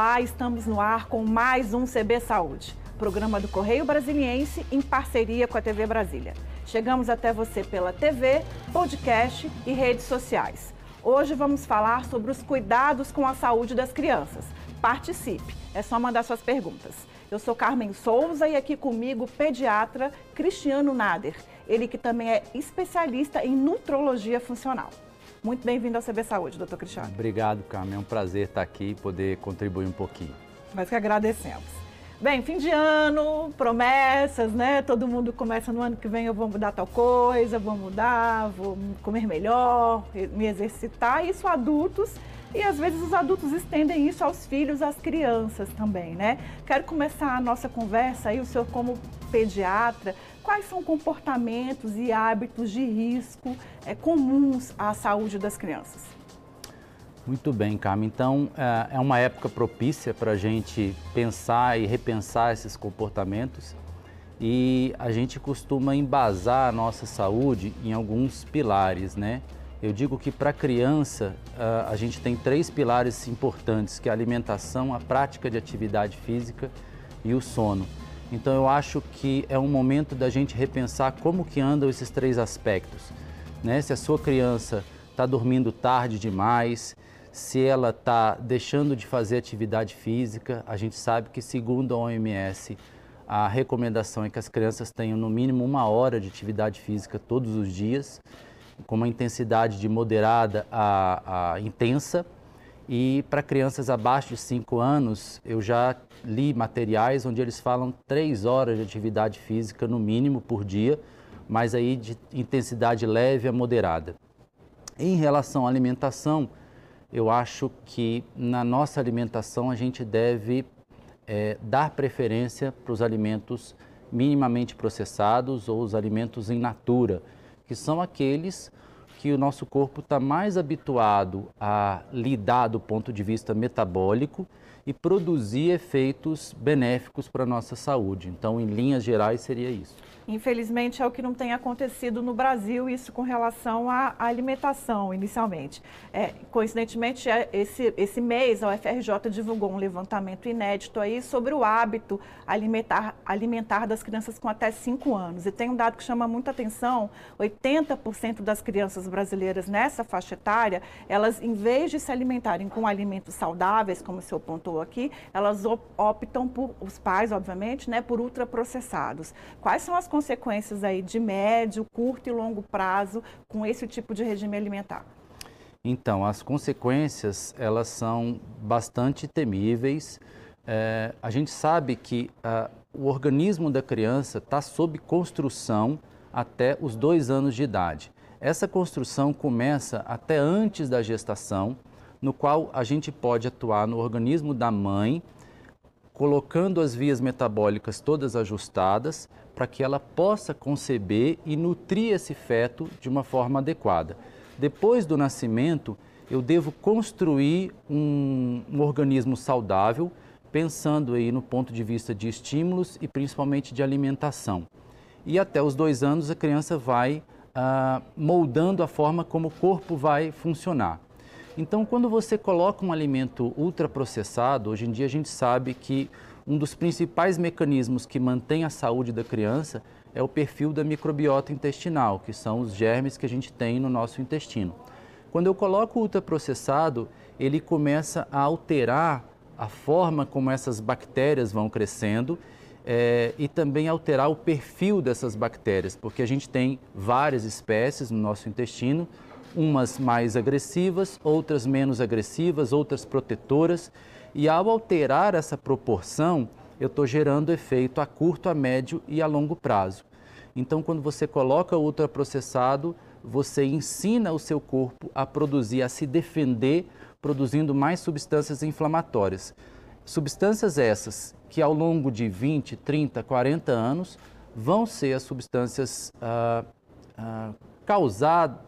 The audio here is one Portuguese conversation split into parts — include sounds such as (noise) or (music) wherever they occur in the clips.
Olá, estamos no ar com mais um CB Saúde, programa do Correio Brasiliense em parceria com a TV Brasília. Chegamos até você pela TV, podcast e redes sociais. Hoje vamos falar sobre os cuidados com a saúde das crianças. Participe, é só mandar suas perguntas. Eu sou Carmen Souza e aqui comigo o pediatra Cristiano Nader, ele que também é especialista em nutrologia funcional. Muito bem-vindo ao CB Saúde, doutor Cristiano. Obrigado, Carmen. É um prazer estar aqui e poder contribuir um pouquinho. Nós que agradecemos. Bem, fim de ano, promessas, né? Todo mundo começa no ano que vem, eu vou mudar tal coisa, vou mudar, vou comer melhor, me exercitar. Isso adultos e às vezes os adultos estendem isso aos filhos, às crianças também, né? Quero começar a nossa conversa aí, o senhor como pediatra, quais são comportamentos e hábitos de risco é, comuns à saúde das crianças? Muito bem, Carmen. Então, é, é uma época propícia para a gente pensar e repensar esses comportamentos e a gente costuma embasar a nossa saúde em alguns pilares, né? Eu digo que para a criança a gente tem três pilares importantes, que é a alimentação, a prática de atividade física e o sono. Então eu acho que é um momento da gente repensar como que andam esses três aspectos. Né? Se a sua criança está dormindo tarde demais, se ela está deixando de fazer atividade física, a gente sabe que segundo a OMS, a recomendação é que as crianças tenham no mínimo uma hora de atividade física todos os dias, com uma intensidade de moderada a, a intensa. E para crianças abaixo de 5 anos, eu já li materiais onde eles falam 3 horas de atividade física no mínimo por dia, mas aí de intensidade leve a moderada. Em relação à alimentação, eu acho que na nossa alimentação a gente deve é, dar preferência para os alimentos minimamente processados ou os alimentos em natura, que são aqueles que o nosso corpo está mais habituado a lidar do ponto de vista metabólico e produzir efeitos benéficos para a nossa saúde. Então, em linhas gerais, seria isso. Infelizmente é o que não tem acontecido no Brasil, isso com relação à alimentação, inicialmente. É, coincidentemente, é, esse, esse mês a UFRJ divulgou um levantamento inédito aí sobre o hábito alimentar, alimentar das crianças com até 5 anos. E tem um dado que chama muita atenção: 80% das crianças brasileiras nessa faixa etária, elas, em vez de se alimentarem com alimentos saudáveis, como o senhor pontuou aqui, elas optam por, os pais, obviamente, né, por ultraprocessados. Quais são as consequências aí de médio, curto e longo prazo com esse tipo de regime alimentar? Então, as consequências, elas são bastante temíveis. É, a gente sabe que uh, o organismo da criança está sob construção até os dois anos de idade. Essa construção começa até antes da gestação, no qual a gente pode atuar no organismo da mãe, colocando as vias metabólicas todas ajustadas, para que ela possa conceber e nutrir esse feto de uma forma adequada. Depois do nascimento, eu devo construir um, um organismo saudável, pensando aí no ponto de vista de estímulos e principalmente de alimentação. E até os dois anos a criança vai ah, moldando a forma como o corpo vai funcionar. Então, quando você coloca um alimento ultraprocessado, hoje em dia a gente sabe que um dos principais mecanismos que mantém a saúde da criança é o perfil da microbiota intestinal, que são os germes que a gente tem no nosso intestino. Quando eu coloco o ultraprocessado, ele começa a alterar a forma como essas bactérias vão crescendo é, e também alterar o perfil dessas bactérias, porque a gente tem várias espécies no nosso intestino, umas mais agressivas, outras menos agressivas, outras protetoras. E ao alterar essa proporção, eu estou gerando efeito a curto, a médio e a longo prazo. Então, quando você coloca o ultraprocessado, você ensina o seu corpo a produzir, a se defender, produzindo mais substâncias inflamatórias. Substâncias essas que ao longo de 20, 30, 40 anos vão ser as substâncias ah, ah,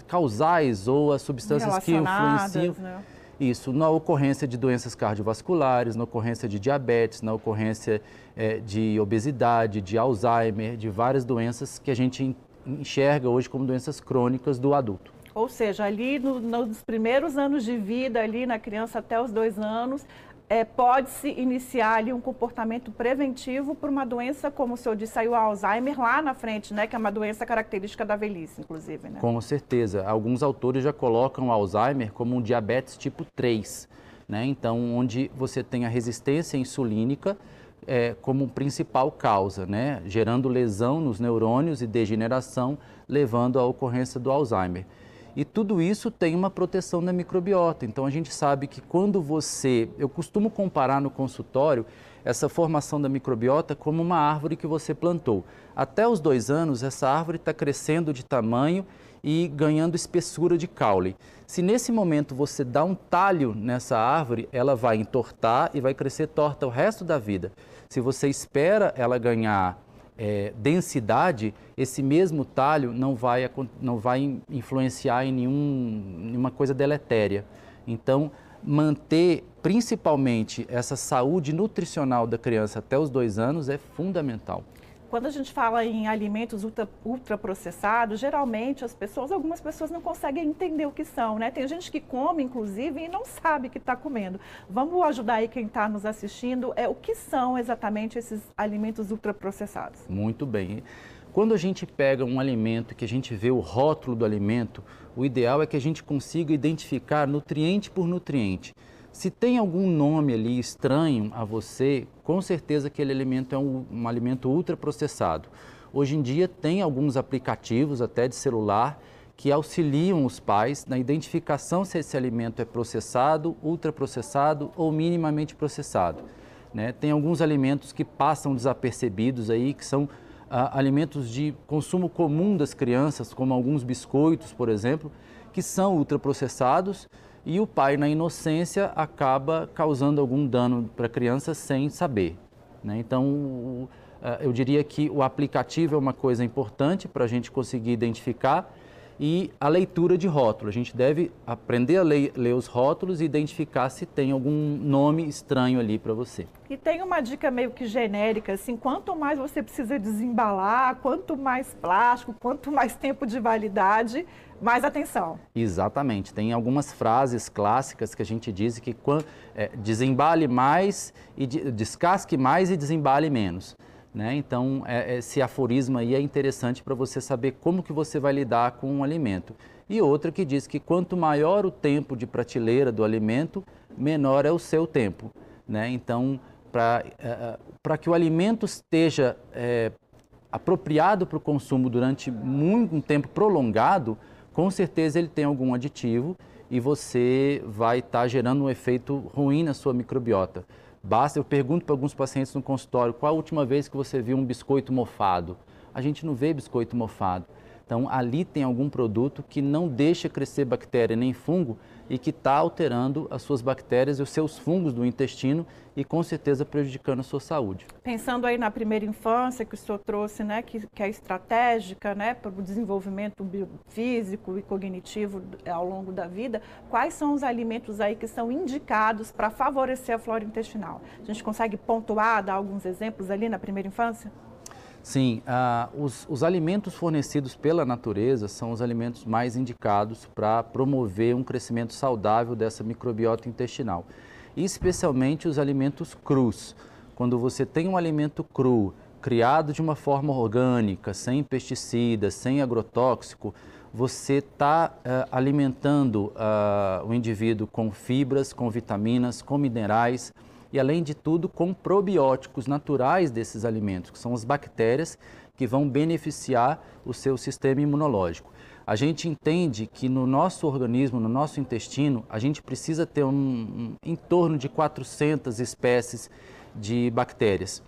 causais ou as substâncias que influenciam. Né? Isso, na ocorrência de doenças cardiovasculares, na ocorrência de diabetes, na ocorrência é, de obesidade, de Alzheimer, de várias doenças que a gente enxerga hoje como doenças crônicas do adulto. Ou seja, ali no, nos primeiros anos de vida, ali na criança até os dois anos, é, pode-se iniciar ali um comportamento preventivo para uma doença, como o senhor disse aí, o Alzheimer lá na frente, né? Que é uma doença característica da velhice, inclusive, né? Com certeza. Alguns autores já colocam o Alzheimer como um diabetes tipo 3, né? Então, onde você tem a resistência insulínica é, como principal causa, né? Gerando lesão nos neurônios e degeneração, levando à ocorrência do Alzheimer. E tudo isso tem uma proteção da microbiota. Então a gente sabe que quando você. Eu costumo comparar no consultório essa formação da microbiota como uma árvore que você plantou. Até os dois anos, essa árvore está crescendo de tamanho e ganhando espessura de caule. Se nesse momento você dá um talho nessa árvore, ela vai entortar e vai crescer torta o resto da vida. Se você espera ela ganhar é, densidade, esse mesmo talho não vai, não vai influenciar em nenhum, nenhuma coisa deletéria. Então, manter principalmente essa saúde nutricional da criança até os dois anos é fundamental. Quando a gente fala em alimentos ultra, ultraprocessados, geralmente as pessoas, algumas pessoas não conseguem entender o que são, né? Tem gente que come, inclusive, e não sabe que está comendo. Vamos ajudar aí quem está nos assistindo. É, o que são exatamente esses alimentos ultraprocessados? Muito bem. Quando a gente pega um alimento que a gente vê o rótulo do alimento, o ideal é que a gente consiga identificar nutriente por nutriente. Se tem algum nome ali estranho a você, com certeza aquele alimento é um, um alimento ultraprocessado. Hoje em dia tem alguns aplicativos até de celular que auxiliam os pais na identificação se esse alimento é processado, ultraprocessado ou minimamente processado. Né? Tem alguns alimentos que passam desapercebidos aí, que são ah, alimentos de consumo comum das crianças, como alguns biscoitos, por exemplo, que são ultraprocessados e o pai, na inocência, acaba causando algum dano para a criança sem saber. Né? Então, eu diria que o aplicativo é uma coisa importante para a gente conseguir identificar e a leitura de rótulo. A gente deve aprender a ler, ler, os rótulos e identificar se tem algum nome estranho ali para você. E tem uma dica meio que genérica, assim, quanto mais você precisa desembalar, quanto mais plástico, quanto mais tempo de validade, mais atenção. Exatamente. Tem algumas frases clássicas que a gente diz que é, desembale mais e descasque mais e desembale menos. Né? Então, é, esse aforismo aí é interessante para você saber como que você vai lidar com um alimento. E outra que diz que quanto maior o tempo de prateleira do alimento, menor é o seu tempo. Né? Então, para é, é que o alimento esteja é, apropriado para o consumo durante muito, um tempo prolongado, com certeza ele tem algum aditivo e você vai estar tá gerando um efeito ruim na sua microbiota. Basta, eu pergunto para alguns pacientes no consultório, qual a última vez que você viu um biscoito mofado? A gente não vê biscoito mofado. Então, ali tem algum produto que não deixa crescer bactéria nem fungo e que está alterando as suas bactérias e os seus fungos do intestino e com certeza prejudicando a sua saúde. Pensando aí na primeira infância que o senhor trouxe, né, que, que é estratégica, né, para o desenvolvimento físico e cognitivo ao longo da vida, quais são os alimentos aí que são indicados para favorecer a flora intestinal? A gente consegue pontuar, dar alguns exemplos ali na primeira infância? Sim, ah, os, os, alimentos fornecidos pela natureza são os alimentos mais indicados para promover um crescimento saudável dessa microbiota intestinal, e especialmente os alimentos crus. Quando você tem um alimento cru, criado de uma forma orgânica, sem pesticidas, sem agrotóxico, você está ah, alimentando ah, o indivíduo com fibras, com vitaminas, com minerais e, além de tudo, com probióticos naturais desses alimentos, que são as bactérias que vão beneficiar o seu sistema imunológico. A gente entende que no nosso organismo, no nosso intestino, a gente precisa ter um, um em torno de 400 espécies de bactérias.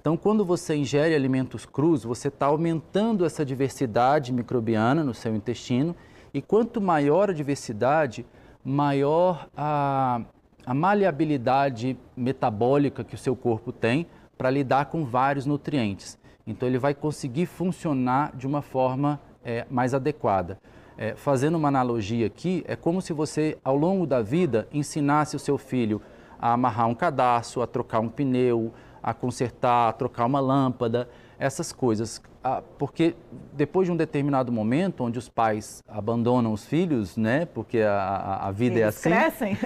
Então, quando você ingere alimentos crus, você está aumentando essa diversidade microbiana no seu intestino e quanto maior a diversidade, maior a, a maleabilidade metabólica que o seu corpo tem para lidar com vários nutrientes. Então, ele vai conseguir funcionar de uma forma é, mais adequada. É, fazendo uma analogia aqui, é como se você, ao longo da vida, ensinasse o seu filho a amarrar um cadastro, a trocar um pneu, a consertar, a trocar uma lâmpada. Essas coisas. Ah, porque depois de um determinado momento, onde os pais abandonam os filhos, né? Porque a, a vida é eles é assim. crescem.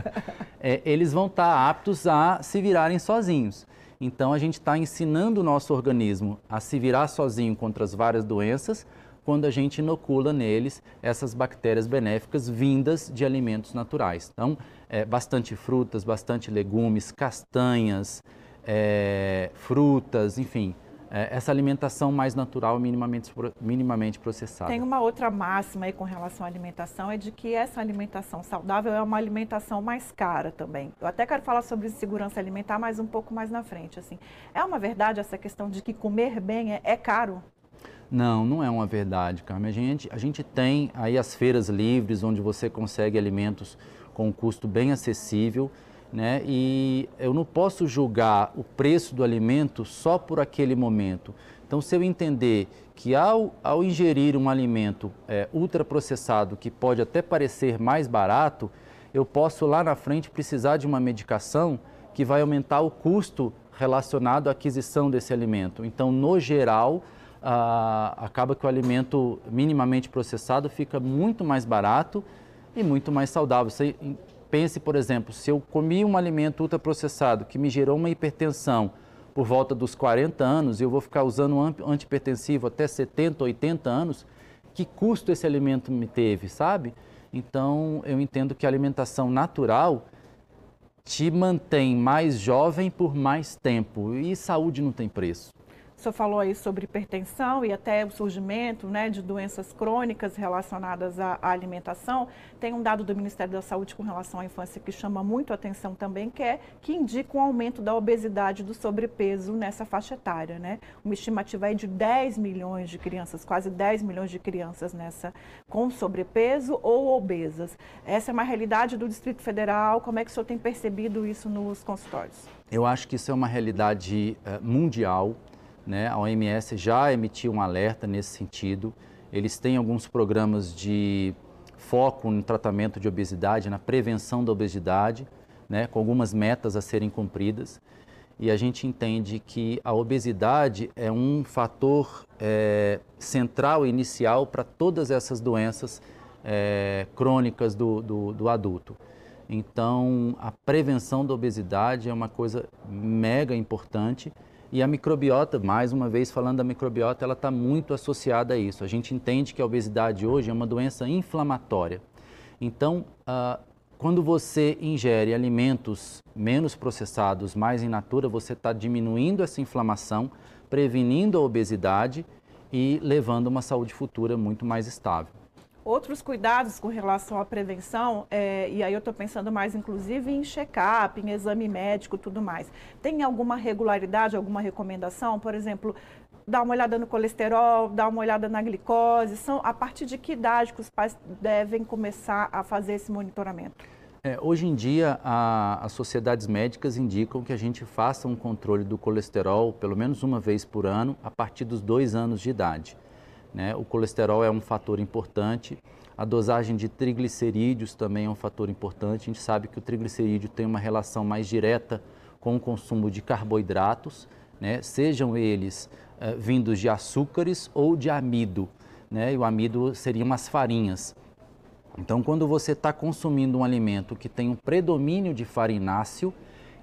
(laughs) é, eles vão estar aptos a se virarem sozinhos. Então a gente está ensinando o nosso organismo a se virar sozinho contra as várias doenças quando a gente inocula neles essas bactérias benéficas vindas de alimentos naturais. Então, é, bastante frutas, bastante legumes, castanhas, é, frutas, enfim, essa alimentação mais natural, minimamente, minimamente processada. Tem uma outra máxima aí com relação à alimentação, é de que essa alimentação saudável é uma alimentação mais cara também. Eu até quero falar sobre segurança alimentar, mas um pouco mais na frente. Assim. É uma verdade essa questão de que comer bem é, é caro? Não, não é uma verdade, Carmen. A gente, a gente tem aí as feiras livres, onde você consegue alimentos com um custo bem acessível né? E eu não posso julgar o preço do alimento só por aquele momento. Então, se eu entender que ao, ao ingerir um alimento é, ultraprocessado, que pode até parecer mais barato, eu posso lá na frente precisar de uma medicação que vai aumentar o custo relacionado à aquisição desse alimento. Então, no geral, ah, acaba que o alimento minimamente processado fica muito mais barato e muito mais saudável. Você Pense, por exemplo, se eu comi um alimento ultraprocessado que me gerou uma hipertensão por volta dos 40 anos e eu vou ficar usando um antipertensivo até 70, 80 anos, que custo esse alimento me teve, sabe? Então, eu entendo que a alimentação natural te mantém mais jovem por mais tempo e saúde não tem preço senhor falou aí sobre hipertensão e até o surgimento né, de doenças crônicas relacionadas à, alimentação. Tem um dado do Ministério da Saúde com relação à infância que chama muito atenção também, que é que indica um aumento da obesidade do sobrepeso nessa faixa etária. Né? Uma estimativa aí de 10 milhões de crianças, quase 10 milhões de crianças nessa com sobrepeso ou obesas. Essa é uma realidade do Distrito Federal. Como é que o senhor tem percebido isso nos consultórios? Eu acho que isso é uma realidade uh, mundial. Né? A OMS já emitiu um alerta nesse sentido. Eles têm alguns programas de foco no tratamento de obesidade, na prevenção da obesidade, né? com algumas metas a serem cumpridas. E a gente entende que a obesidade é um fator é, central inicial para todas essas doenças é, crônicas do, do, do adulto. Então, a prevenção da obesidade é uma coisa mega importante e a microbiota, mais uma vez falando da microbiota, ela está muito associada a isso. A gente entende que a obesidade hoje é uma doença inflamatória. Então, uh, quando você ingere alimentos menos processados, mais in natura, você está diminuindo essa inflamação, prevenindo a obesidade e levando uma saúde futura muito mais estável. Outros cuidados com relação à prevenção, é, e aí eu estou pensando mais inclusive em check-up, em exame médico tudo mais. Tem alguma regularidade, alguma recomendação? Por exemplo, dar uma olhada no colesterol, dar uma olhada na glicose? São a partir de que idade que os pais devem começar a fazer esse monitoramento? É, hoje em dia, a, as sociedades médicas indicam que a gente faça um controle do colesterol pelo menos uma vez por ano, a partir dos dois anos de idade. Né? O colesterol é um fator importante, a dosagem de triglicerídeos também é um fator importante. A gente sabe que o triglicerídeo tem uma relação mais direta com o consumo de carboidratos, né? sejam eles uh, vindos de açúcares ou de amido. Né? E o amido seriam as farinhas. Então, quando você está consumindo um alimento que tem um predomínio de farináceo,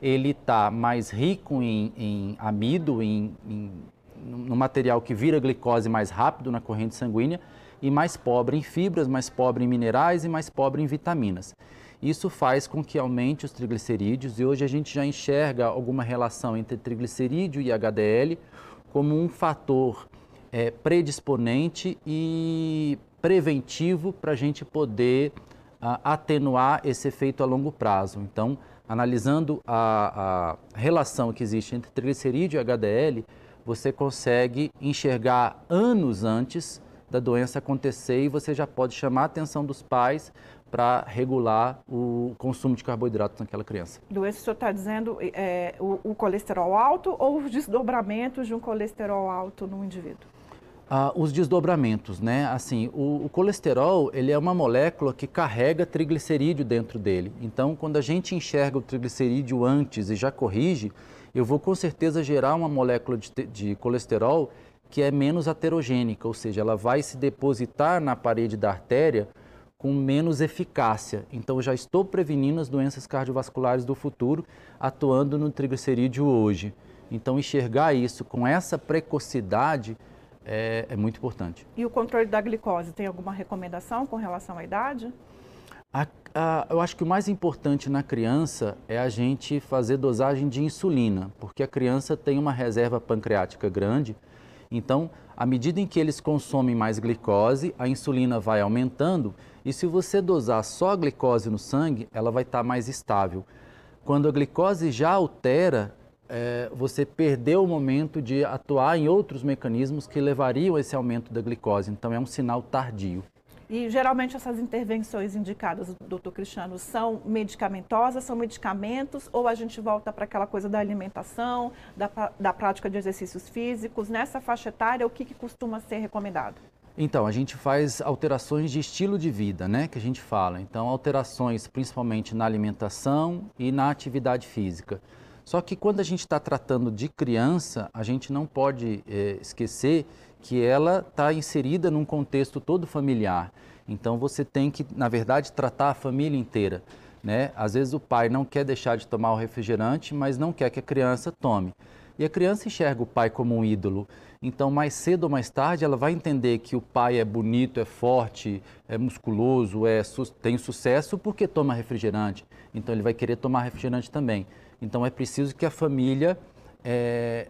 ele está mais rico em, em amido, em, em no material que vira glicose mais rápido na corrente sanguínea e mais pobre em fibras, mais pobre em minerais e mais pobre em vitaminas. Isso faz com que aumente os triglicerídeos e hoje a gente já enxerga alguma relação entre triglicerídeo e HDL como um fator é, predisponente e preventivo para a gente poder a, atenuar esse efeito a longo prazo. Então, analisando a, a relação que existe entre triglicerídeo e HDL, você consegue enxergar anos antes da doença acontecer e você já pode chamar a atenção dos pais para regular o consumo de carboidratos naquela criança. Doença, o senhor está dizendo é, o, o, colesterol alto ou os desdobramentos de um colesterol alto no indivíduo? Ah, os desdobramentos, né? Assim, o, o, colesterol ele é uma molécula que carrega triglicerídeo dentro dele. Então, quando a gente enxerga o triglicerídeo antes e já corrige, eu vou com certeza gerar uma molécula de, de colesterol que é menos aterogênica, ou seja, ela vai se depositar na parede da artéria com menos eficácia. Então, já estou prevenindo as doenças cardiovasculares do futuro, atuando no triglicerídeo hoje. Então, enxergar isso com essa precocidade é, é muito importante. E o controle da glicose, tem alguma recomendação com relação à idade? A, a, eu acho que o mais importante na criança é a gente fazer dosagem de insulina, porque a criança tem uma reserva pancreática grande. Então, à medida em que eles consomem mais glicose, a insulina vai aumentando e se você dosar só a glicose no sangue, ela vai estar mais estável. Quando a glicose já altera, é, você perdeu o momento de atuar em outros mecanismos que levariam a esse aumento da glicose. Então, é um sinal tardio. E geralmente essas intervenções indicadas, doutor Cristiano, são medicamentosas, são medicamentos, ou a gente volta para aquela coisa da alimentação, da, da prática de exercícios físicos? Nessa faixa etária, o que, que costuma ser recomendado? Então, a gente faz alterações de estilo de vida, né, que a gente fala. Então, alterações principalmente na alimentação e na atividade física. Só que quando a gente está tratando de criança, a gente não pode é, esquecer que ela está inserida num contexto todo familiar. Então você tem que, na verdade, tratar a família inteira. Né? Às vezes o pai não quer deixar de tomar o refrigerante, mas não quer que a criança tome. E a criança enxerga o pai como um ídolo. Então, mais cedo ou mais tarde, ela vai entender que o pai é bonito, é forte, é musculoso, é, tem sucesso porque toma refrigerante. Então, ele vai querer tomar refrigerante também. Então, é preciso que a família é,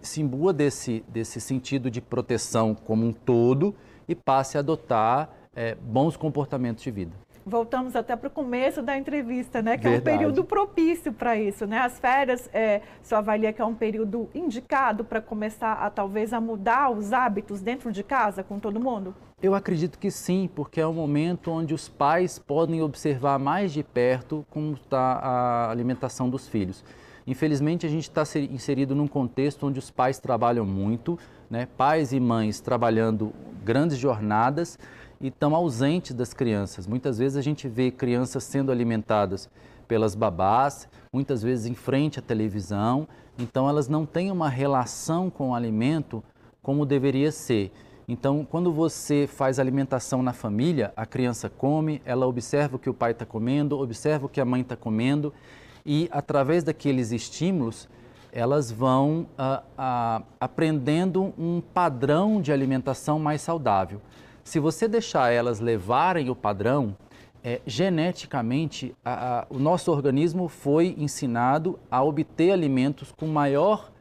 se imbua desse, desse sentido de proteção como um todo e passe a adotar é, bons comportamentos de vida. Voltamos até para o começo da entrevista, né? Que Verdade. é um período propício para isso, né? As férias, é, você avalia que é um período indicado para começar a talvez a mudar os hábitos dentro de casa com todo mundo? Eu acredito que sim, porque é um momento onde os pais podem observar mais de perto como está a alimentação dos filhos. Infelizmente, a gente está inserido num contexto onde os pais trabalham muito, né? pais e mães trabalhando grandes jornadas e estão ausentes das crianças. Muitas vezes a gente vê crianças sendo alimentadas pelas babás, muitas vezes em frente à televisão, então elas não têm uma relação com o alimento como deveria ser. Então, quando você faz alimentação na família, a criança come, ela observa o que o pai está comendo, observa o que a mãe está comendo e através daqueles estímulos elas vão ah, ah, aprendendo um padrão de alimentação mais saudável. Se você deixar elas levarem o padrão, é, geneticamente a, a, o nosso organismo foi ensinado a obter alimentos com maior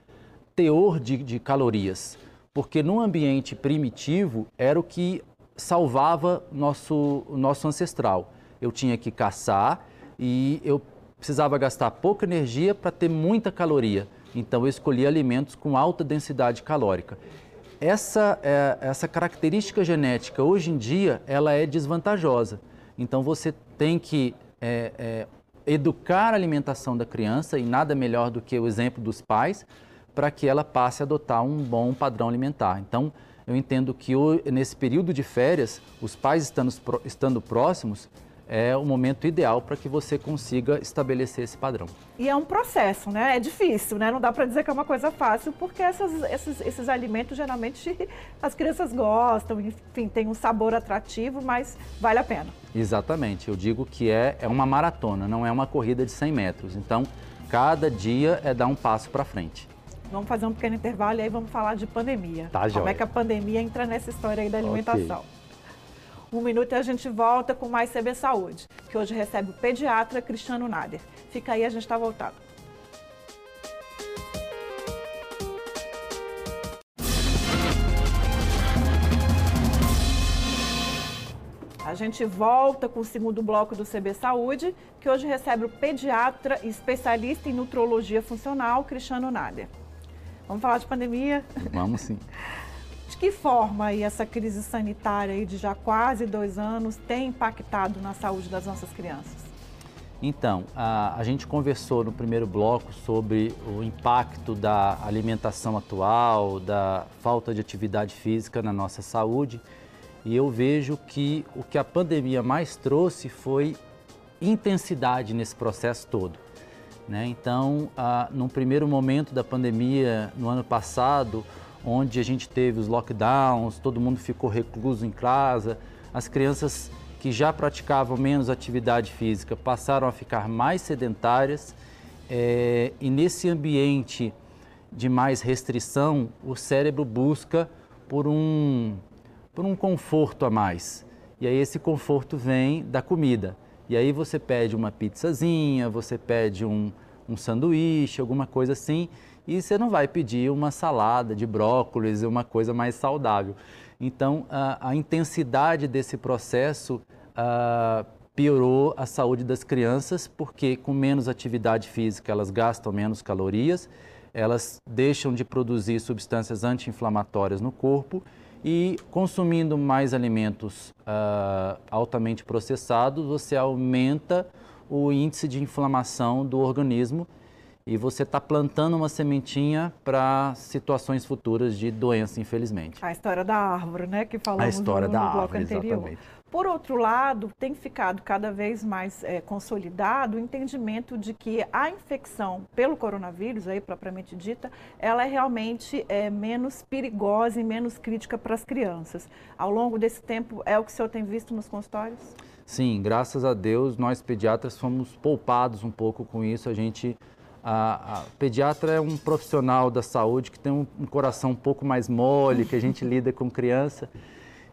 teor de, de calorias, porque no ambiente primitivo era o que salvava nosso nosso ancestral. Eu tinha que caçar e eu precisava gastar pouca energia para ter muita caloria. Então eu escolhi alimentos com alta densidade calórica. Essa, é, essa característica genética hoje em dia ela é desvantajosa. Então você tem que é, é, educar a alimentação da criança e nada melhor do que o exemplo dos pais para que ela passe a adotar um bom padrão alimentar. Então eu entendo que nesse período de férias, os pais estando, estando próximos, é o momento ideal para que você consiga estabelecer esse padrão. E é um processo, né? É difícil, né? Não dá para dizer que é uma coisa fácil, porque essas, esses, esses alimentos geralmente (laughs) as crianças gostam, enfim, tem um sabor atrativo, mas vale a pena. Exatamente. Eu digo que é, é uma maratona, não é uma corrida de 100 metros. Então, cada dia é dar um passo para frente. Vamos fazer um pequeno intervalo e aí vamos falar de pandemia. Tá, Como joia. é que a pandemia entra nessa história aí da alimentação? Okay. Um minuto e a gente volta com mais CB Saúde, que hoje recebe o pediatra Cristiano Nader. Fica aí, a gente está voltado. A gente volta com o segundo bloco do CB Saúde, que hoje recebe o pediatra e especialista em nutrologia funcional, Cristiano Nader. Vamos falar de pandemia? Vamos sim. (laughs) De que forma aí essa crise sanitária aí de já quase dois anos tem impactado na saúde das nossas crianças? Então, a, a, gente conversou no primeiro bloco sobre o impacto da alimentação atual, da falta de atividade física na nossa saúde, e eu vejo que o que a pandemia mais trouxe foi intensidade nesse processo todo. Né? Então, ah, num primeiro momento da pandemia, no ano passado, onde a gente teve os lockdowns, todo mundo ficou recluso em casa, as crianças que já praticavam menos atividade física passaram a ficar mais sedentárias é, e nesse ambiente de mais restrição, o cérebro busca por um, por um conforto a mais. E aí esse conforto vem da comida. E aí você pede uma pizzazinha, você pede um, um sanduíche, alguma coisa assim, e você não vai pedir uma salada de brócolis, uma coisa mais saudável. Então, a, a intensidade desse processo a, piorou a saúde das crianças, porque com menos atividade física elas gastam menos calorias, elas deixam de produzir substâncias anti-inflamatórias no corpo e consumindo mais alimentos uh, altamente processados, você aumenta o índice de inflamação do organismo e você está plantando uma sementinha para situações futuras de doença, infelizmente. A história da árvore, né, que falamos a história no, da no árvore, bloco anterior. Exatamente. Por outro lado, tem ficado cada vez mais é, consolidado o entendimento de que a infecção pelo coronavírus, aí propriamente dita, ela é realmente é, menos perigosa e menos crítica para as crianças. Ao longo desse tempo, é o que o senhor tem visto nos consultórios? Sim, graças a Deus, nós pediatras fomos poupados um pouco com isso. A gente a, a, pediatra é um profissional da saúde que tem um, um, coração um pouco mais mole, que a gente (laughs) lida com criança.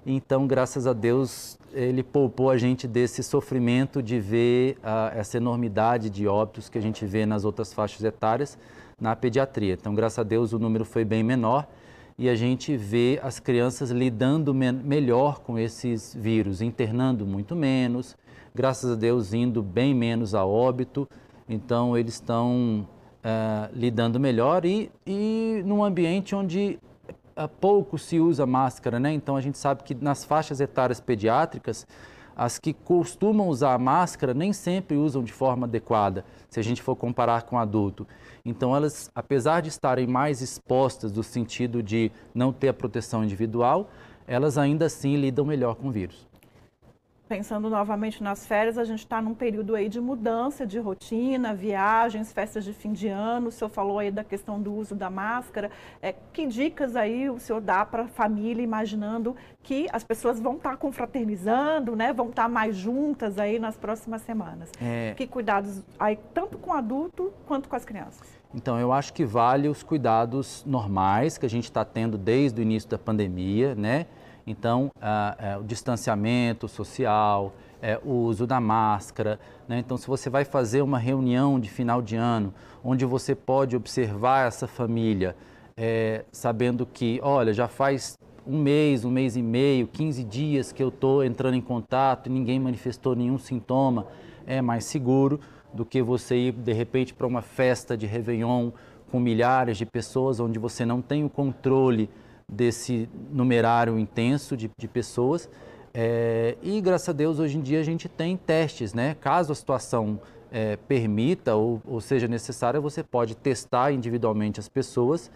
Então, graças a Deus, ele poupou a gente desse sofrimento de ver uh, essa enormidade de óbitos que a gente vê nas outras faixas etárias na pediatria. Então, graças a Deus, o número foi bem menor e a gente vê as crianças lidando me melhor com esses vírus, internando muito menos, graças a Deus, indo bem menos a óbito. Então, eles estão uh, lidando melhor e, e num ambiente onde pouco se usa máscara, né? Então a gente sabe que nas faixas etárias pediátricas, as que costumam usar máscara nem sempre usam de forma adequada, se a gente for comparar com adulto. Então elas, apesar de estarem mais expostas no sentido de não ter a proteção individual, elas ainda assim lidam melhor com o vírus pensando novamente nas férias, a gente está num período aí de mudança de rotina, viagens, festas de fim de ano. O senhor falou aí da questão do uso da máscara. É, que dicas aí o senhor dá para a família, imaginando que as pessoas vão estar tá confraternizando, né? Vão estar tá mais juntas aí nas próximas semanas. É... Que cuidados aí, tanto com o adulto quanto com as crianças? Então, eu acho que vale os cuidados normais que a gente está tendo desde o início da pandemia, né? Então, é, o distanciamento social, é, o uso da máscara. Né? Então, se você vai fazer uma reunião de final de ano, onde você pode observar essa família, é, sabendo que, olha, já faz um mês, um mês e meio, 15 dias que eu estou entrando em contato e ninguém manifestou nenhum sintoma, é mais seguro do que você ir, de repente, para uma festa de Réveillon com milhares de pessoas, onde você não tem o controle desse numerário intenso de, de pessoas. É, e graças a Deus hoje em dia a gente tem testes, né? Caso a situação é, permita ou, ou seja necessária, você pode testar individualmente as pessoas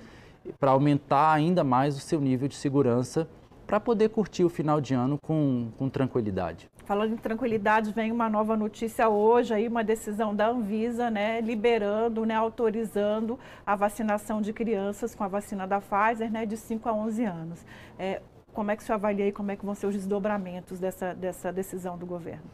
para aumentar ainda mais o seu nível de segurança para poder curtir o final de ano com, com tranquilidade. Falando em tranquilidade, vem uma nova notícia hoje, aí uma decisão da Anvisa, né, liberando, né, autorizando a vacinação de crianças com a vacina da Pfizer, né, de 5 a 11 anos. É, como é que o senhor avalia e como é que vão ser os desdobramentos dessa, dessa decisão do governo?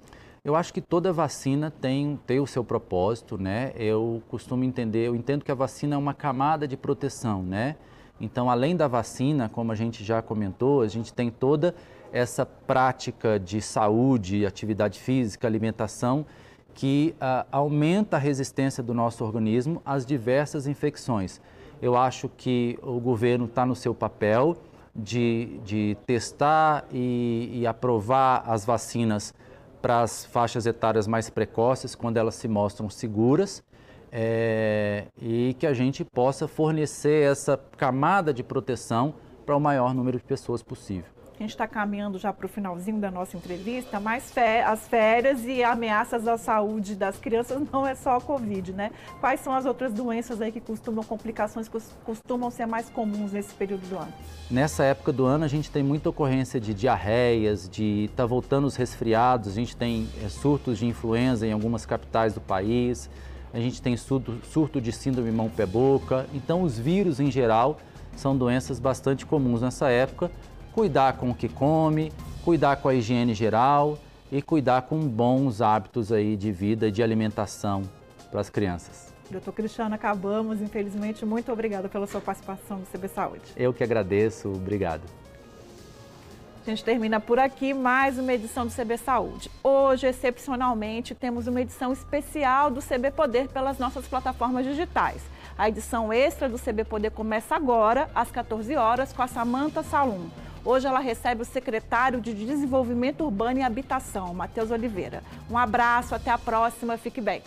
Eu acho que toda vacina tem, tem o seu propósito, né? Eu costumo entender, eu entendo que a vacina é uma camada de proteção, né? Então, além da vacina, como a gente já comentou, a gente tem toda essa prática de saúde, atividade física, alimentação, que uh, aumenta a resistência do nosso organismo às diversas infecções. Eu acho que o governo está no seu papel de, de testar e, e aprovar as vacinas para as faixas etárias mais precoces, quando elas se mostram seguras é, e que a gente possa fornecer essa camada de proteção para o maior número de pessoas possível. A gente está caminhando já para o finalzinho da nossa entrevista, mas as férias e ameaças à saúde das crianças (laughs) não é só a Covid, né? Quais são as outras doenças aí que costumam, complicações que costumam ser mais comuns nesse período do ano? Nessa época do ano a gente tem muita ocorrência de diarreias, de tá voltando os resfriados, a gente tem é, surtos de influenza em algumas capitais do país, a gente tem surto, surto de síndrome mão-pé-boca. Então, os vírus em geral são doenças bastante comuns nessa época. Cuidar com o que come, cuidar com a higiene geral e cuidar com bons hábitos aí de vida e de alimentação para as crianças. Doutor Cristiano, acabamos, infelizmente. Muito obrigada pela sua participação no CB Saúde. Eu que agradeço, obrigado. A gente termina por aqui mais uma edição do CB Saúde. Hoje, excepcionalmente, temos uma edição especial do CB Poder pelas nossas plataformas digitais. A edição extra do CB Poder começa agora, às 14 horas, com a Samanta Salum. Hoje ela recebe o secretário de Desenvolvimento Urbano e Habitação, Matheus Oliveira. Um abraço, até a próxima, fique bem.